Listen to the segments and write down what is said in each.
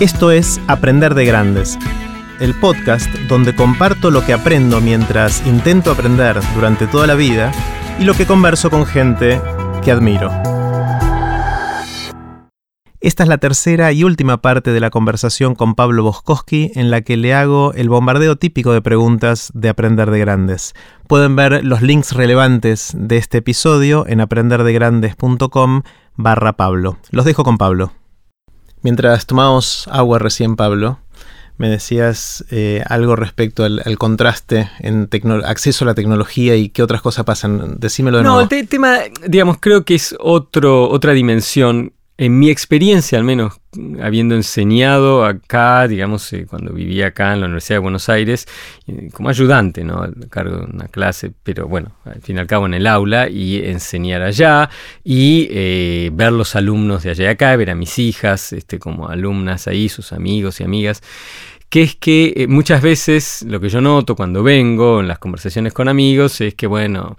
Esto es Aprender de Grandes, el podcast donde comparto lo que aprendo mientras intento aprender durante toda la vida y lo que converso con gente que admiro. Esta es la tercera y última parte de la conversación con Pablo Boskowski en la que le hago el bombardeo típico de preguntas de Aprender de Grandes. Pueden ver los links relevantes de este episodio en aprenderdegrandes.com barra Pablo. Los dejo con Pablo. Mientras tomamos agua recién, Pablo, me decías eh, algo respecto al, contraste en acceso a la tecnología y qué otras cosas pasan. Decímelo de nuevo. No, el tema, digamos, creo que es otro, otra dimensión en mi experiencia, al menos habiendo enseñado acá, digamos, eh, cuando vivía acá en la Universidad de Buenos Aires, eh, como ayudante, ¿no? A cargo de una clase, pero bueno, al fin y al cabo en el aula, y enseñar allá, y eh, ver los alumnos de allá y acá, ver a mis hijas este, como alumnas ahí, sus amigos y amigas que es que muchas veces lo que yo noto cuando vengo en las conversaciones con amigos es que, bueno,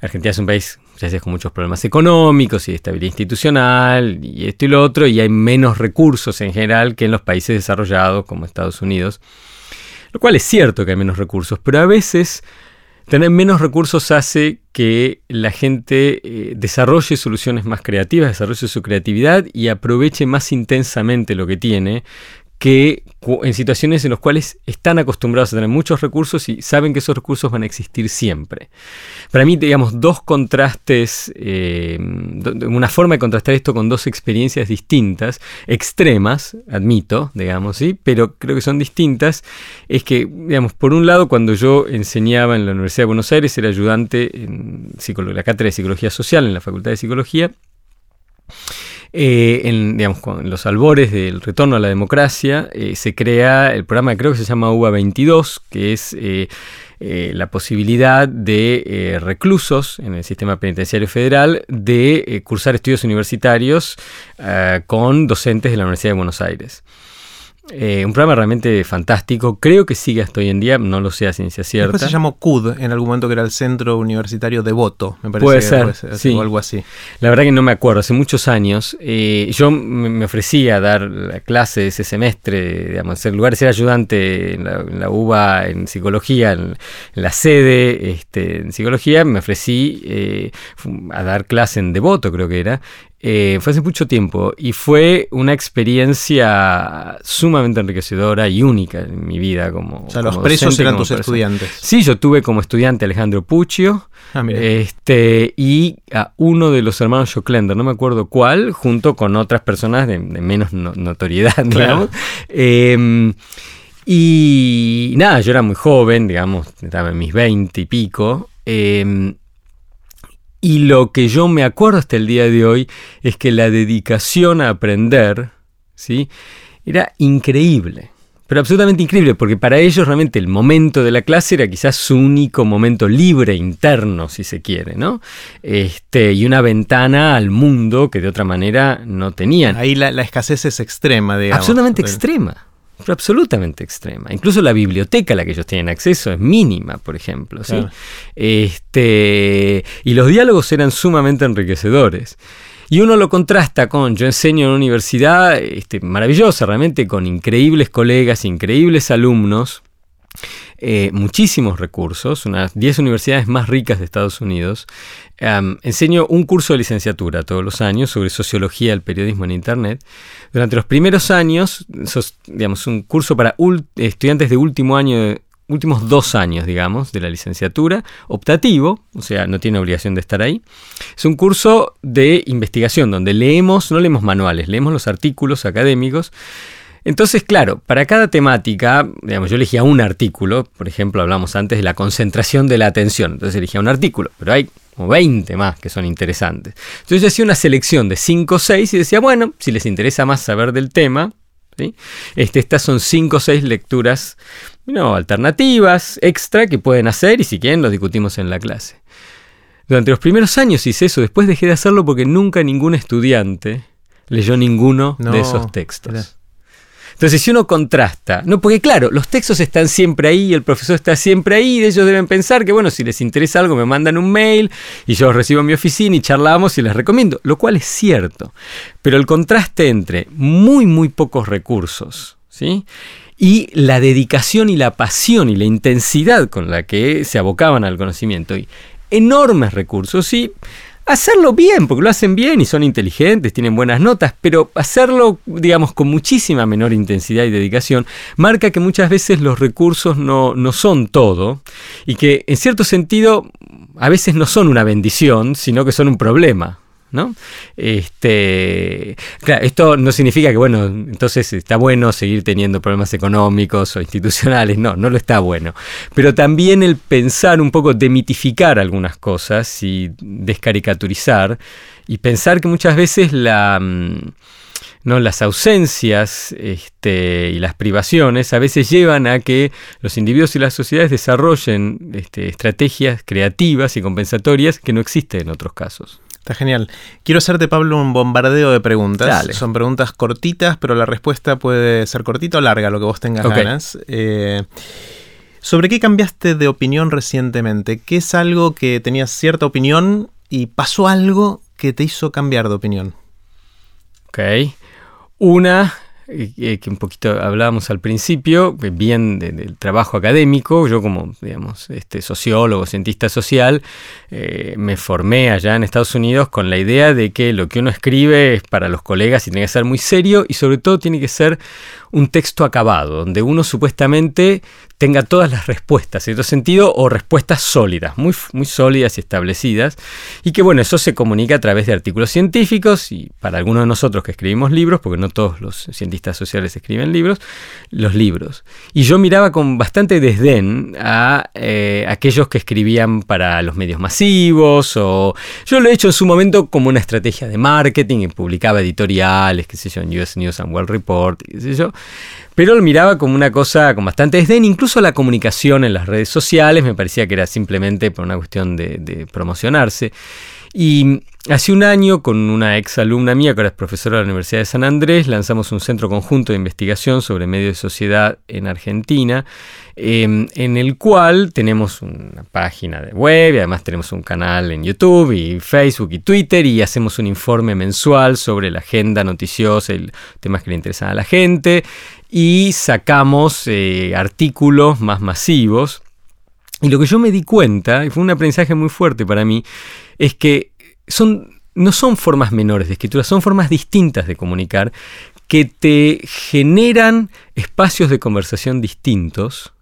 Argentina es un país ya con muchos problemas económicos y de estabilidad institucional y esto y lo otro, y hay menos recursos en general que en los países desarrollados como Estados Unidos. Lo cual es cierto que hay menos recursos, pero a veces tener menos recursos hace que la gente eh, desarrolle soluciones más creativas, desarrolle su creatividad y aproveche más intensamente lo que tiene que en situaciones en las cuales están acostumbrados a tener muchos recursos y saben que esos recursos van a existir siempre. Para mí, digamos, dos contrastes, eh, una forma de contrastar esto con dos experiencias distintas, extremas, admito, digamos, ¿sí? pero creo que son distintas, es que, digamos, por un lado, cuando yo enseñaba en la Universidad de Buenos Aires, era ayudante en la cátedra de Psicología Social en la Facultad de Psicología, eh, en, digamos, con los albores del retorno a la democracia, eh, se crea el programa, creo que se llama UBA 22, que es eh, la posibilidad de reclusos en el sistema penitenciario federal de cursar estudios universitarios con docentes de la Universidad de Buenos Aires. Eh, un programa realmente fantástico. Creo que sigue hasta hoy en día, no lo sé a ciencia cierta. Después se llamó CUD en algún momento, que era el Centro Universitario Devoto, me parece. Puede ser, sí. o algo así. La verdad que no me acuerdo, hace muchos años. Eh, yo me ofrecía a dar la clase ese semestre, digamos, en lugar de ser ayudante en la, UBA en psicología, en, la sede este, en psicología, me ofrecí eh, a dar clase en Devoto, creo que era. Eh, fue hace mucho tiempo y fue una experiencia sumamente enriquecedora y única en mi vida como. O sea, los presos eran tus estudiantes. Sí, yo tuve como estudiante Alejandro Puccio ah, este, y a uno de los hermanos Joclender, no me acuerdo cuál, junto con otras personas de, menos notoriedad, digamos. Em, y nada, yo era muy joven, digamos, estaba en mis veinte y pico. Em, y lo que yo me acuerdo hasta el día de hoy es que la dedicación a aprender, ¿sí? Era increíble. Pero absolutamente increíble, porque para ellos realmente el momento de la clase era quizás su único momento libre interno, si se quiere, ¿no? Este, y una ventana al mundo que de otra manera no tenían. Ahí la, escasez es extrema, digamos. Absolutamente extrema absolutamente extrema. Incluso la biblioteca a la que ellos tienen acceso es mínima, por ejemplo. Este, y los diálogos eran sumamente enriquecedores. Y uno lo contrasta con, yo enseño en una universidad este, maravillosa, realmente con increíbles colegas, increíbles alumnos, eh, muchísimos recursos, unas 10 universidades más ricas de Estados Unidos. enseño un curso de licenciatura todos los años sobre sociología del periodismo en Internet. Durante los primeros años, digamos, un curso para estudiantes de último año últimos dos años, digamos, de la licenciatura, optativo, o sea, no tiene obligación de estar ahí. Es un curso de investigación donde leemos, no leemos manuales, leemos los artículos académicos entonces, claro, para cada temática, digamos, yo elegía un artículo, por ejemplo, hablamos antes de la concentración de la atención, entonces elegía un artículo, pero hay como 20 más que son interesantes. Entonces yo hacía una selección de 5 o 6 y decía, bueno, si les interesa más saber del tema, ¿sí? este, estas son 5 o 6 lecturas no, alternativas, extra, que pueden hacer y si quieren los discutimos en la clase. Durante los primeros años hice eso, después dejé de hacerlo porque nunca ningún estudiante leyó ninguno de esos textos. Entonces, si uno contrasta, no, porque claro, los textos están siempre ahí, el profesor está siempre ahí, y ellos deben pensar que, bueno, si les interesa algo, me mandan un mail y yo los recibo en mi oficina y charlamos y les recomiendo, lo cual es cierto. Pero el contraste entre muy, muy pocos recursos, ¿sí? y la dedicación y la pasión y la intensidad con la que se abocaban al conocimiento y enormes recursos y hacerlo bien, porque lo hacen bien y son inteligentes, tienen buenas notas, pero hacerlo, digamos, con muchísima menor intensidad y dedicación, marca que muchas veces los recursos no, no son todo y que en cierto sentido a veces no son una bendición, sino que son un problema. ¿No? Este, claro, esto no significa que, bueno, entonces está bueno seguir teniendo problemas económicos o institucionales, no, no lo está bueno. Pero también el pensar un poco, demitificar algunas cosas y descaricaturizar y pensar que muchas veces la... Mm, ¿no? las ausencias este, y las privaciones a veces llevan a que los individuos y las sociedades desarrollen este, estrategias creativas y compensatorias que no existen en otros casos. Está genial. Quiero hacerte, Pablo, un bombardeo de preguntas. Son preguntas cortitas, pero la respuesta puede ser cortita o larga, lo que vos tengas ganas. Eh, ¿Sobre qué cambiaste de opinión recientemente? ¿Qué es algo que tenías cierta opinión y pasó algo que te hizo cambiar de opinión? Ok. Una que un poquito hablábamos al principio, bien del trabajo académico, yo como digamos, este, sociólogo, cientista social, eh, me formé allá en Estados Unidos con la idea de que lo que uno escribe es para los colegas y tiene que ser muy serio y sobre todo tiene que ser un texto acabado, donde uno supuestamente tenga todas las respuestas, en otro sentido, o respuestas sólidas, muy, muy sólidas y establecidas, y que bueno, eso se comunica a través de artículos científicos, y para algunos de nosotros que escribimos libros, porque no todos los cientistas sociales escriben libros, los libros. Y yo miraba con bastante desdén a eh, aquellos que escribían para los medios masivos, o yo lo he hecho en su momento como una estrategia de marketing, y publicaba editoriales, qué sé yo, en US News and World Report, qué sé yo, pero lo miraba como una cosa con bastante desdén, incluso la comunicación en las redes sociales me parecía que era simplemente por una cuestión de, promocionarse. Y hace un año, con una ex alumna mía, que ahora es profesora de la Universidad de San Andrés, lanzamos un centro conjunto de investigación sobre medios de sociedad en Argentina, em, en el cual tenemos una página de web y además tenemos un canal en YouTube y Facebook y Twitter y hacemos un informe mensual sobre la agenda noticiosa y temas que le interesan a la gente y sacamos eh, artículos más masivos. Y lo que yo me di cuenta, y fue un aprendizaje muy fuerte para mí, es que son, no son formas menores de escritura, son formas distintas de comunicar que te generan espacios de conversación distintos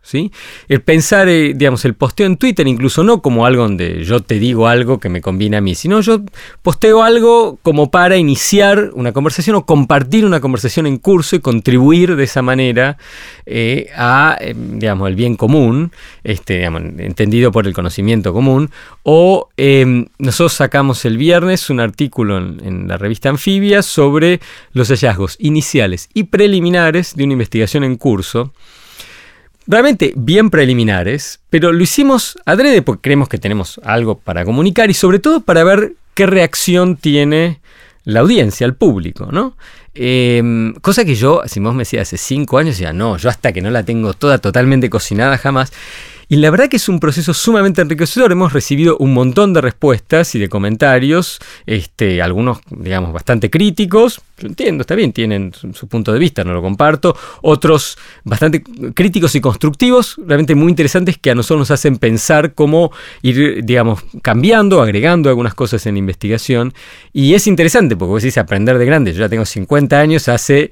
El pensar, eh, digamos, el posteo en Twitter, incluso no como algo donde yo te digo algo que me conviene a mí, sino yo posteo algo como para iniciar una conversación o compartir una conversación en curso y contribuir de esa manera eh, a, em, digamos, el bien común, este, entendido por el conocimiento común. O em, nosotros sacamos el viernes un artículo en la revista Anfibia sobre los hallazgos iniciales y preliminares de una investigación en curso realmente bien preliminares, pero lo hicimos adrede porque creemos que tenemos algo para comunicar y sobre todo para ver qué reacción tiene la audiencia, el público, ¿no? Em, cosa que yo, si vos me decías hace cinco años, decía, no, yo hasta que no la tengo toda totalmente cocinada jamás. Y la verdad que es un proceso sumamente enriquecedor. Hemos recibido un montón de respuestas y de comentarios, este, algunos, digamos, bastante críticos. Yo entiendo, está bien, tienen su, punto de vista, no lo comparto. Otros bastante críticos y constructivos, realmente muy interesantes que a nosotros nos hacen pensar cómo ir, digamos, cambiando, agregando algunas cosas en la investigación. Y es interesante porque vos decís aprender de grande. Yo ya tengo 50 años, hace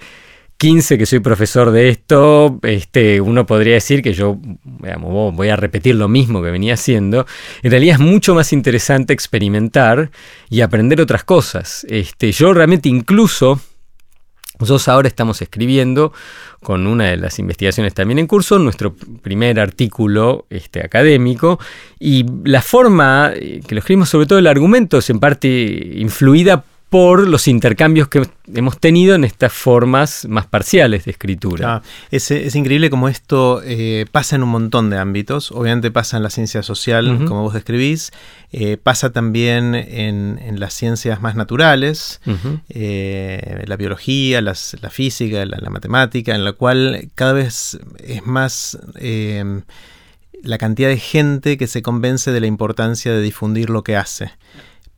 15 que soy profesor de esto, este, uno podría decir que yo voy a repetir lo mismo que venía haciendo. En realidad es mucho más interesante experimentar y aprender otras cosas. Este, yo realmente incluso, nosotros ahora estamos escribiendo con una de las investigaciones también en curso, nuestro primer artículo este, académico, y la forma eh, que lo escribimos, sobre todo el argumento, es en parte influida por los intercambios que hemos tenido en estas formas más parciales de escritura. Ah, es, increíble como esto eh, pasa en un montón de ámbitos. Obviamente pasa en la ciencia social, como vos describís. Eh, pasa también en, las ciencias más naturales, eh, la biología, la física, la, matemática, en la cual cada vez es más la cantidad de gente que se convence de la importancia de difundir lo que hace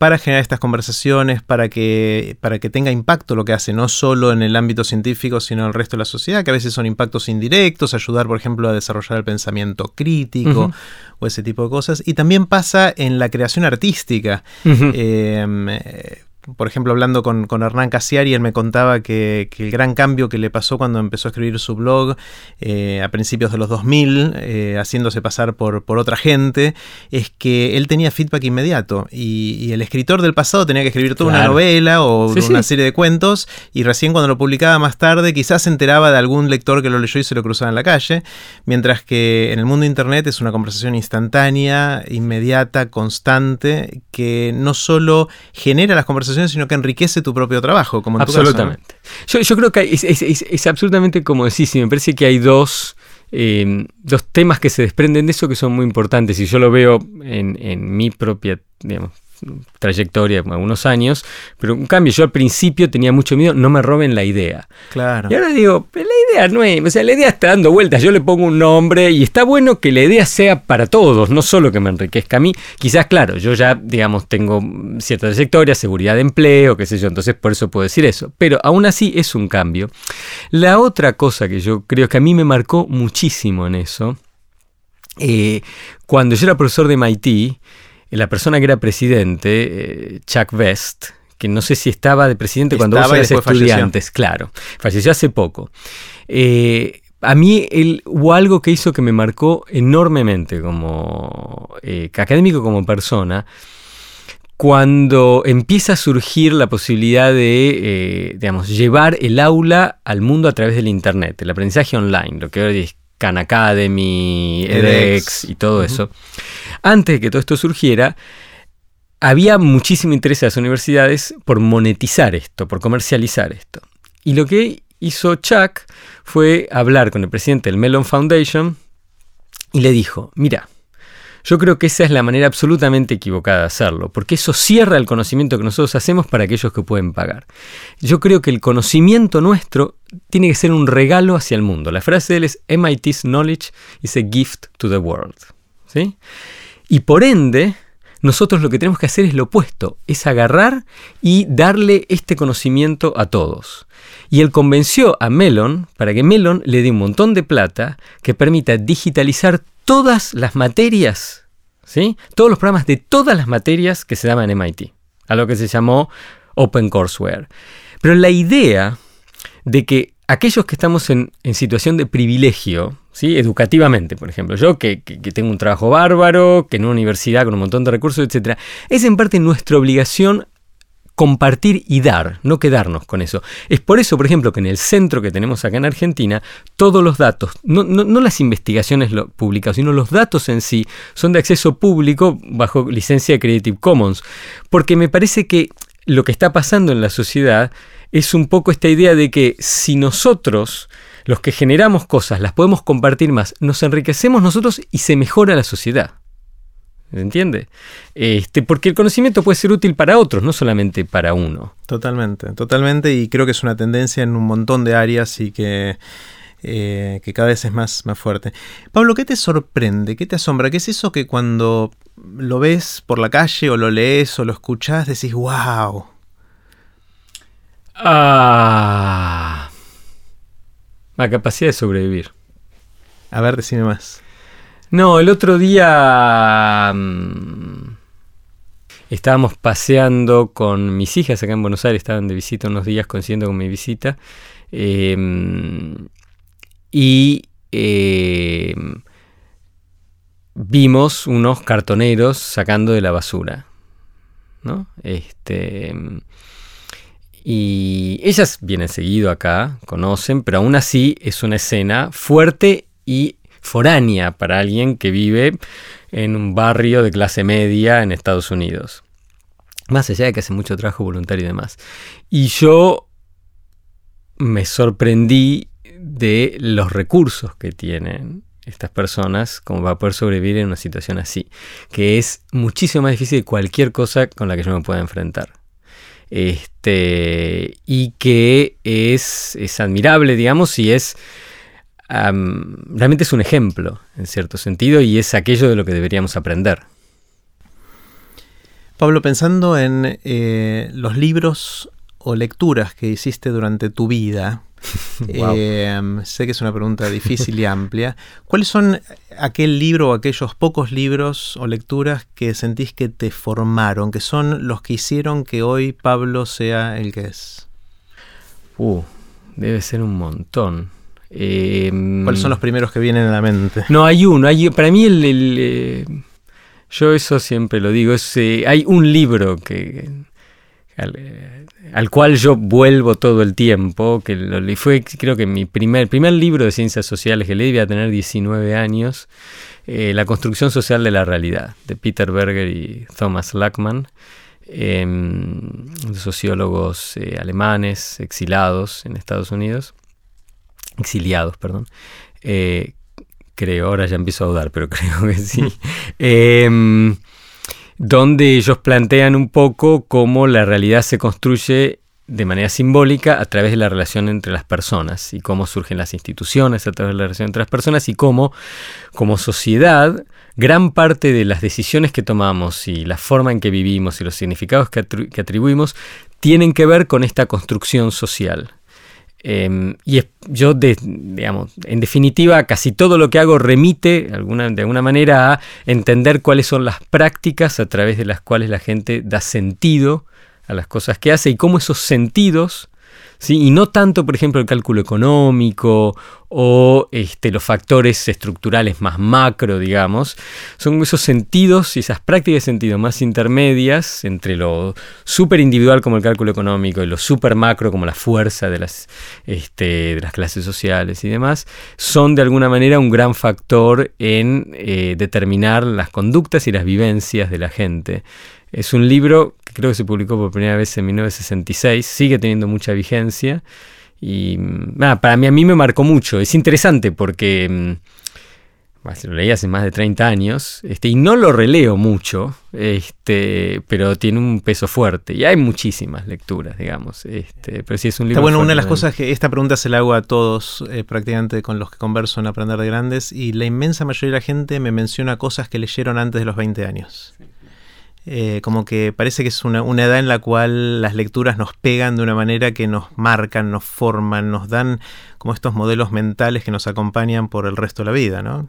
para generar estas conversaciones, para que, para que tenga impacto lo que hace, no solo en el ámbito científico, sino en el resto de la sociedad, que a veces son impactos indirectos, ayudar, por ejemplo, a desarrollar el pensamiento crítico o ese tipo de cosas. Y también pasa en la creación artística por ejemplo, hablando con, con Hernán Casiari, él me contaba que, el gran cambio que le pasó cuando empezó a escribir su blog eh, a principios de los 2000, eh, haciéndose pasar por, por, otra gente, es que él tenía feedback inmediato y, el escritor del pasado tenía que escribir toda una novela o una serie de cuentos y recién cuando lo publicaba más tarde quizás se enteraba de algún lector que lo leyó y se lo cruzaba en la calle, mientras que en el mundo de Internet es una conversación instantánea, inmediata, constante, que no solo genera las conversaciones, sino que enriquece tu propio trabajo, como en Absolutamente. yo, yo, creo que es, absolutamente como decís, y me parece que hay dos, eh, dos temas que se desprenden de eso que son muy importantes, y yo lo veo en, en mi propia, digamos, trayectoria, algunos años, pero en cambio yo al principio tenía mucho miedo, no me roben la idea. Claro. Y ahora digo, la idea no es, o sea, la idea está dando vueltas, yo le pongo un nombre y está bueno que la idea sea para todos, no solo que me enriquezca a mí. Quizás, claro, yo ya, digamos, tengo cierta trayectoria, seguridad de empleo, qué sé yo, entonces por eso puedo decir eso. Pero aún así es un cambio. La otra cosa que yo creo que a mí me marcó muchísimo en eso, eh, cuando yo era profesor de MIT, la persona que era presidente, eh, Chuck Vest, que no sé si estaba de presidente cuando vos eras estudiantes, claro, falleció hace poco. Eh, a mí él, hubo algo que hizo que me marcó enormemente como eh, académico, como persona, cuando empieza a surgir la posibilidad de, digamos, llevar el aula al mundo a través del Internet, el aprendizaje online, lo que hoy es Khan Academy, edX y todo eso. Antes de que todo esto surgiera, había muchísimo interés en las universidades por monetizar esto, por comercializar esto. Y lo que hizo Chuck fue hablar con el presidente del Mellon Foundation y le dijo, mira, yo creo que esa es la manera absolutamente equivocada de hacerlo, porque eso cierra el conocimiento que nosotros hacemos para aquellos que pueden pagar. Yo creo que el conocimiento nuestro tiene que ser un regalo hacia el mundo. La frase de él es MIT's knowledge is a gift to the world. ¿Sí? Y por ende, nosotros lo que tenemos que hacer es lo opuesto, es agarrar y darle este conocimiento a todos. Y él convenció a Melon para que Melon le dé un montón de plata que permita digitalizar todas las materias, ¿sí? Todos los programas de todas las materias que se daban en MIT, a lo que se llamó Open Courseware. Pero la idea de que aquellos que estamos en, situación de privilegio, ¿sí? educativamente, por ejemplo, yo que, tengo un trabajo bárbaro, que en una universidad con un montón de recursos, etc., es en parte nuestra obligación compartir y dar, no quedarnos con eso. Es por eso, por ejemplo, que en el centro que tenemos acá en Argentina, todos los datos, no, las investigaciones publicadas, sino los datos en sí, son de acceso público bajo licencia Creative Commons. Porque me parece que lo que está pasando en la sociedad es un poco esta idea de que si nosotros, los que generamos cosas, las podemos compartir más, nos enriquecemos nosotros y se mejora la sociedad. ¿Se entiende? Este, porque el conocimiento puede ser útil para otros, no solamente para uno. Totalmente, totalmente, y creo que es una tendencia en un montón de áreas y que, eh, que cada vez es más, más fuerte. Pablo, ¿qué te sorprende? ¿Qué te asombra? ¿Qué es eso que cuando lo ves por la calle o lo lees o lo escuchas decís, wow? Ah, la capacidad de sobrevivir. A ver, decime más. No, el otro día mm, estábamos paseando con mis hijas acá en Buenos Aires, estaban de visita unos días coincidiendo con mi visita. Em, y em, vimos unos cartoneros sacando de la basura. ¿no? Este, y ellas vienen seguido acá, conocen, pero aún así es una escena fuerte y foránea para alguien que vive en un barrio de clase media en Estados Unidos. Más allá de que hace mucho trabajo voluntario y demás. Y yo me sorprendí de los recursos que tienen estas personas como para poder sobrevivir en una situación así, que es muchísimo más difícil de cualquier cosa con la que yo me pueda enfrentar. Este, y que es, es admirable, digamos, y es realmente es un ejemplo, en cierto sentido, y es aquello de lo que deberíamos aprender. Pablo, pensando en eh, los libros o lecturas que hiciste durante tu vida, Em, sé que es una pregunta difícil y amplia. ¿Cuáles son aquel libro o aquellos pocos libros o lecturas que sentís que te formaron, que son los que hicieron que hoy Pablo sea el que es? Uh, debe ser un montón. Em, ¿Cuáles son los primeros que vienen a la mente? No, hay uno. Hay, para mí el... Eh, yo eso siempre lo digo. Eh, hay un libro que al, cual yo vuelvo todo el tiempo, que lo, fue creo que mi primer, primer libro de ciencias sociales que leí, a tener 19 años, eh, La construcción social de la realidad, de Peter Berger y Thomas Lackman, em, sociólogos eh, alemanes exilados en Estados Unidos, exiliados, perdón. Eh, creo, ahora ya empiezo a dudar, pero creo que sí. Em, donde ellos plantean un poco cómo la realidad se construye de manera simbólica a través de la relación entre las personas y cómo surgen las instituciones a través de la relación entre las personas y cómo como sociedad gran parte de las decisiones que tomamos y la forma en que vivimos y los significados que, atribuimos tienen que ver con esta construcción social. Em, y yo, digamos, en definitiva, casi todo lo que hago remite de alguna manera a entender cuáles son las prácticas a través de las cuales la gente da sentido a las cosas que hace y cómo esos sentidos y no tanto, por ejemplo, el cálculo económico o este, los factores estructurales más macro, digamos, son esos sentidos y esas prácticas de sentido más intermedias entre lo súper individual como el cálculo económico y lo súper macro como la fuerza de las, este, de las clases sociales y demás, son de alguna manera un gran factor en eh, determinar las conductas y las vivencias de la gente. Es un libro que creo que se publicó por primera vez en 1966, sigue teniendo mucha vigencia y mm, para mí a mí me marcó mucho. Es interesante porque mm, lo leí hace más de 30 años este, y no lo releo mucho, este, pero tiene un peso fuerte y hay muchísimas lecturas, digamos. Este, pero sí es un libro. Está bueno, una de las cosas que esta pregunta se la hago a todos eh, prácticamente con los que converso en Aprender de Grandes y la inmensa mayoría de la gente me menciona cosas que leyeron antes de los 20 años. Eh, como que parece que es una, edad en la cual las lecturas nos pegan de una manera que nos marcan, nos forman, nos dan como estos modelos mentales que nos acompañan por el resto de la vida, ¿no?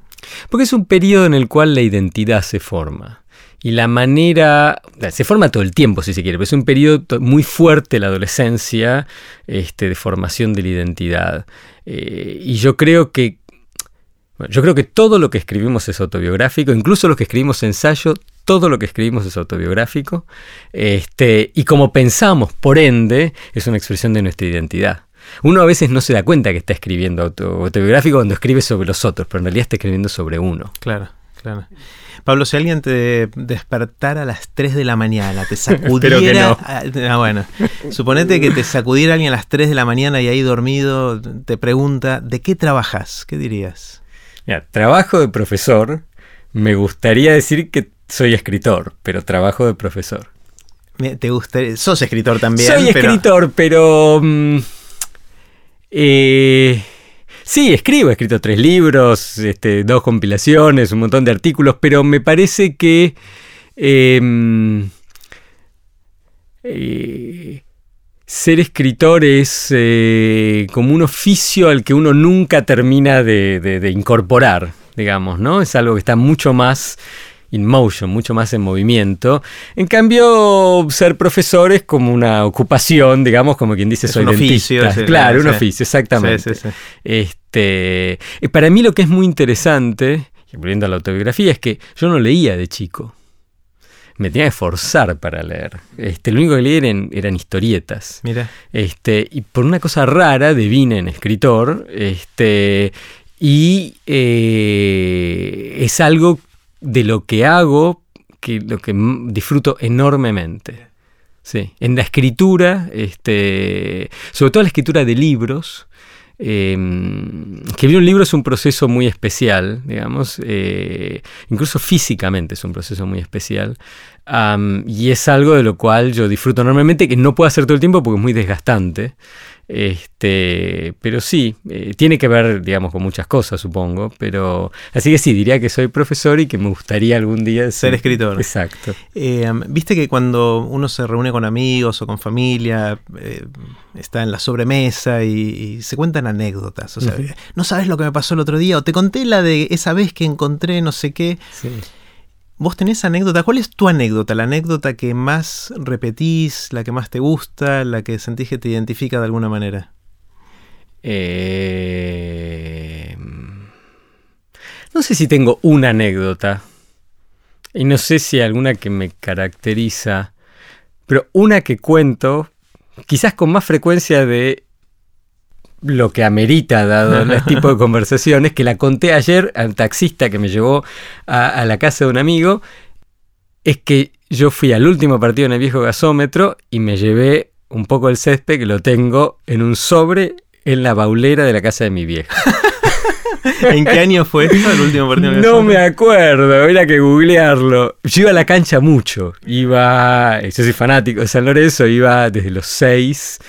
Porque es un periodo en el cual la identidad se forma. Y la manera, se forma todo el tiempo si se quiere, pero es un periodo muy fuerte la adolescencia este, de formación de la identidad. Eh, y yo creo que yo creo que todo lo que escribimos es autobiográfico, incluso lo que escribimos ensayo, todo lo que escribimos es autobiográfico, este, y como pensamos, por ende, es una expresión de nuestra identidad. Uno a veces no se da cuenta que está escribiendo autobiográfico cuando escribe sobre los otros, pero en realidad está escribiendo sobre uno. Claro, claro. Pablo, si alguien te despertara a las 3 de la mañana, te sacudiera. ah, bueno, suponete que te sacudiera alguien a las 3 de la mañana y ahí dormido te pregunta, ¿de qué trabajas? ¿Qué dirías? Mira, trabajo de profesor. Me gustaría decir que soy escritor, pero trabajo de profesor. ¿Te gusta? Sos escritor también. Soy escritor, pero. Mm, eh, sí, escribo, he escrito tres libros, este, dos compilaciones, un montón de artículos, pero me parece que. Em, eh, ser escritor es eh, como un oficio al que uno nunca termina de, incorporar, digamos, ¿no? Es algo que está mucho más in motion, mucho más en movimiento. En cambio, ser profesor es como una ocupación, digamos, como quien dice, soy un Oficio, claro, un oficio, exactamente. este, para mí lo que es muy interesante, volviendo a la autobiografía, es que yo no leía de chico. Me tenía que forzar para leer. Este, lo único que leía eran, historietas. Mira. Este, y por una cosa rara devine en escritor. Este, y eh, es algo de lo que hago, que lo que disfruto enormemente. Sí, en la escritura, este, sobre todo la escritura de libros, eh, escribir un libro es un proceso muy especial, digamos, eh, incluso físicamente es un proceso muy especial. y es algo de lo cual yo disfruto enormemente, que no puedo hacer todo el tiempo porque es muy desgastante. Este, pero sí, eh, tiene que ver, digamos, con muchas cosas, supongo. Pero así que sí, diría que soy profesor y que me gustaría algún día ser escritor. Exacto. Eh, viste que cuando uno se reúne con amigos o con familia, eh, está en la sobremesa y, se cuentan anécdotas. O sea, no sabes lo que me pasó el otro día, o te conté la de esa vez que encontré no sé qué. Sí. ¿Vos tenés anécdota? ¿Cuál es tu anécdota? ¿La anécdota que más repetís, la que más te gusta, la que sentís que te identifica de alguna manera? Eh, no sé si tengo una anécdota. Y no sé si alguna que me caracteriza. Pero una que cuento, quizás con más frecuencia de lo que amerita, dado este tipo de conversaciones, que la conté ayer al taxista que me llevó a, la casa de un amigo, es que yo fui al último partido en el viejo gasómetro y me llevé un poco el césped que lo tengo en un sobre en la baulera de la casa de mi vieja. ¿En qué año fue esto, el último partido? No me acuerdo, era que googlearlo. Yo iba a la cancha mucho. Iba, yo soy fanático de San Lorenzo, iba desde los seis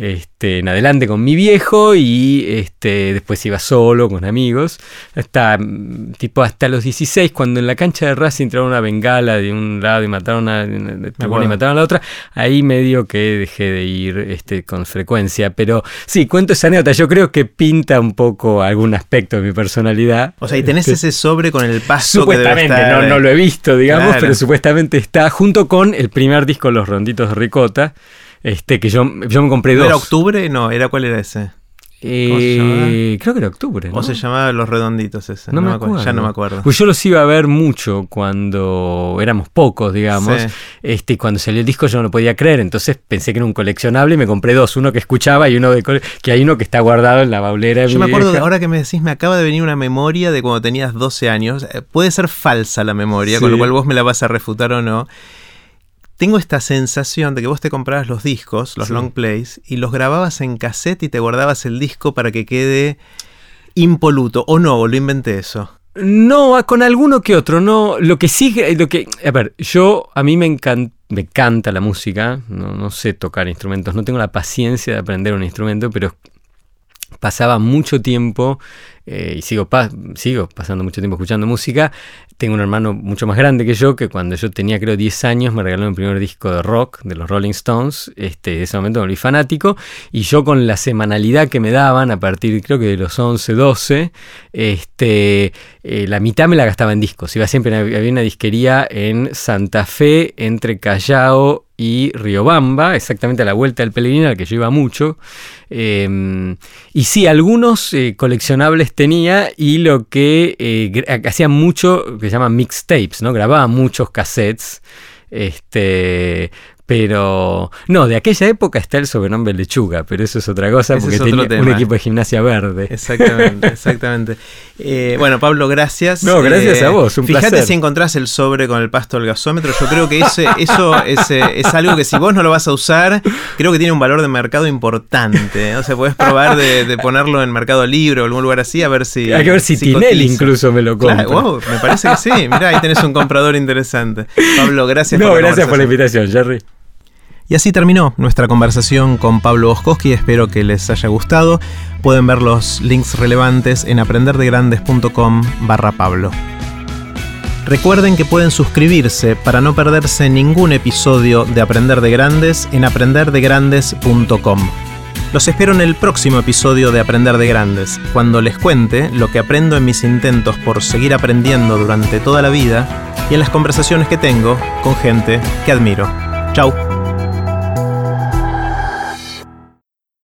este, en adelante con mi viejo y este, después iba solo con amigos. Hasta, tipo, hasta los 16, cuando en la cancha de Racing entraron una bengala de un lado y mataron a, y mataron a la otra, ahí medio que dejé de ir este, con frecuencia. Pero sí, cuento esa anécdota. Yo creo que pinta un poco algún aspecto de mi personalidad. O sea, y tenés este, ese sobre con el paso Supuestamente, no, no, lo he visto, digamos, pero supuestamente está junto con el primer disco Los Ronditos de Ricota. Este, que yo, yo me compré dos. ¿Era octubre? No, ¿era cuál era ese? Eh, creo que era octubre. ¿no? O se llamaba Los Redonditos ese. No, me acuerdo. Ya no me acuerdo. Pues yo los iba a ver mucho cuando éramos pocos, digamos. Este, cuando salió el disco yo no lo podía creer. Entonces pensé que era un coleccionable y me compré dos. Uno que escuchaba y uno de que hay uno que está guardado en la baulera. Yo me acuerdo, ahora que me decís, me acaba de venir una memoria de cuando tenías 12 años. Eh, puede ser falsa la memoria, con lo cual vos me la vas a refutar o no tengo esta sensación de que vos te comprabas los discos, los long plays, y los grababas en cassette y te guardabas el disco para que quede impoluto. ¿O no? ¿O lo inventé eso? No, con alguno que otro, no. Lo que sí, lo que. A ver, yo, a mí me encanta. Me encanta la música, no, no sé tocar instrumentos, no tengo la paciencia de aprender un instrumento, pero pasaba mucho tiempo eh, y sigo, sigo pasando mucho tiempo escuchando música. Tengo un hermano mucho más grande que yo, que cuando yo tenía creo 10 años me regaló mi primer disco de rock de los Rolling Stones. Este, de ese momento me volví fanático. Y yo con la semanalidad que me daban a partir creo que de los 11, 12, este, eh, la mitad me la gastaba en discos. Iba siempre, había una disquería en Santa Fe, entre Callao y Riobamba, exactamente a la vuelta del Pellegrino, al que yo iba mucho. Em, y sí, algunos eh, coleccionables tenía y lo que eh, hacía mucho, que se llama mixtapes, ¿no? Grababa muchos cassettes. Este, pero no, de aquella época está el sobrenombre Lechuga, pero eso es otra cosa porque tenía un equipo de gimnasia verde. Exactamente, exactamente. Eh, bueno, Pablo, gracias. No, gracias a eh, vos, un Fíjate si encontrás el sobre con el pasto del gasómetro. Yo creo que ese, eso es, es, algo que si vos no lo vas a usar, creo que tiene un valor de mercado importante. O sea, podés probar de, ponerlo en Mercado Libre o algún lugar así a ver si. Hay que ver si, Tinelli incluso me lo compra. me parece que sí. Mirá, ahí tenés un comprador interesante. Pablo, gracias no, gracias por la invitación, Jerry. Y así terminó nuestra conversación con Pablo Boskowski, espero que les haya gustado. Pueden ver los links relevantes en aprenderdegrandes.com barra Pablo. Recuerden que pueden suscribirse para no perderse ningún episodio de Aprender de Grandes en aprenderdegrandes.com. Los espero en el próximo episodio de Aprender de Grandes, cuando les cuente lo que aprendo en mis intentos por seguir aprendiendo durante toda la vida y en las conversaciones que tengo con gente que admiro. Chao.